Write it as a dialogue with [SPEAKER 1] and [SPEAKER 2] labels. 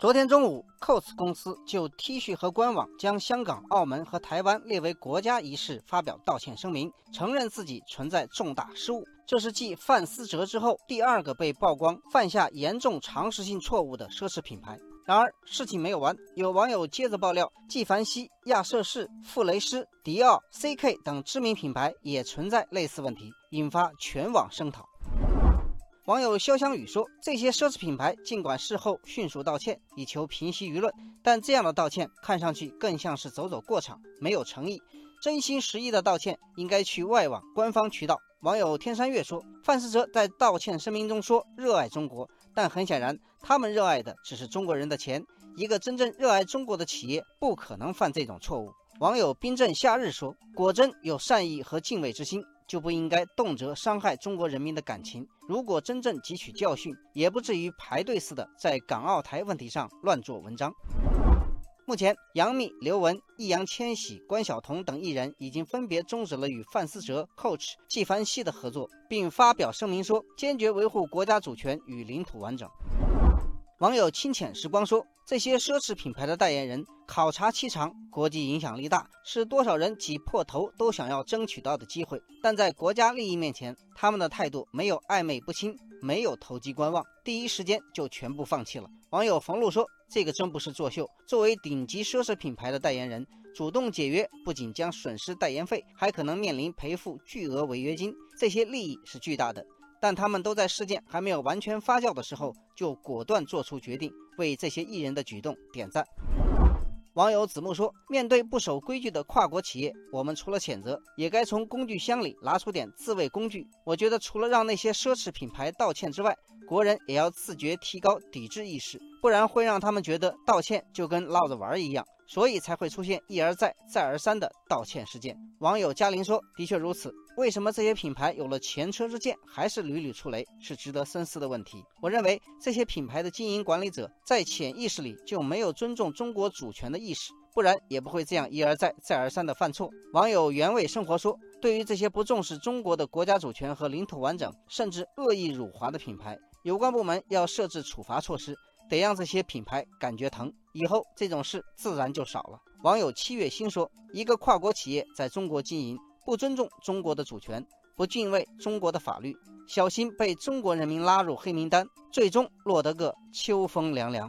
[SPEAKER 1] 昨天中午，COS 公司就 T 恤和官网将香港、澳门和台湾列为国家一事发表道歉声明，承认自己存在重大失误。这是继范思哲之后第二个被曝光犯下严重常识性错误的奢侈品牌。然而，事情没有完，有网友接着爆料，纪梵希、亚瑟士、傅雷诗、迪奥、CK 等知名品牌也存在类似问题，引发全网声讨。网友潇湘雨说：“这些奢侈品牌尽管事后迅速道歉，以求平息舆论，但这样的道歉看上去更像是走走过场，没有诚意。真心实意的道歉应该去外网官方渠道。”网友天山月说：“范思哲在道歉声明中说热爱中国，但很显然，他们热爱的只是中国人的钱。一个真正热爱中国的企业不可能犯这种错误。”网友冰镇夏日说：“果真有善意和敬畏之心。”就不应该动辄伤害中国人民的感情。如果真正汲取教训，也不至于排队似的在港澳台问题上乱做文章。目前，杨幂、刘雯、易烊千玺、关晓彤等艺人已经分别终止了与范思哲、Coach、纪梵希的合作，并发表声明说坚决维护国家主权与领土完整。网友清浅时光说：“这些奢侈品牌的代言人考察期长，国际影响力大，是多少人挤破头都想要争取到的机会。但在国家利益面前，他们的态度没有暧昧不清，没有投机观望，第一时间就全部放弃了。”网友冯路说：“这个真不是作秀。作为顶级奢侈品牌的代言人，主动解约，不仅将损失代言费，还可能面临赔付巨额违约金，这些利益是巨大的。”但他们都在事件还没有完全发酵的时候，就果断做出决定，为这些艺人的举动点赞。网友子木说：“面对不守规矩的跨国企业，我们除了谴责，也该从工具箱里拿出点自卫工具。我觉得，除了让那些奢侈品牌道歉之外，国人也要自觉提高抵制意识，不然会让他们觉得道歉就跟闹着玩一样。”所以才会出现一而再、再而三的道歉事件。网友嘉玲说：“的确如此，为什么这些品牌有了前车之鉴，还是屡屡出雷，是值得深思的问题。”我认为这些品牌的经营管理者在潜意识里就没有尊重中国主权的意识，不然也不会这样一而再、再而三的犯错。网友原味生活说：“对于这些不重视中国的国家主权和领土完整，甚至恶意辱华的品牌，有关部门要设置处罚措施。”得让这些品牌感觉疼，以后这种事自然就少了。网友七月星说：“一个跨国企业在中国经营，不尊重中国的主权，不敬畏中国的法律，小心被中国人民拉入黑名单，最终落得个秋风凉凉。”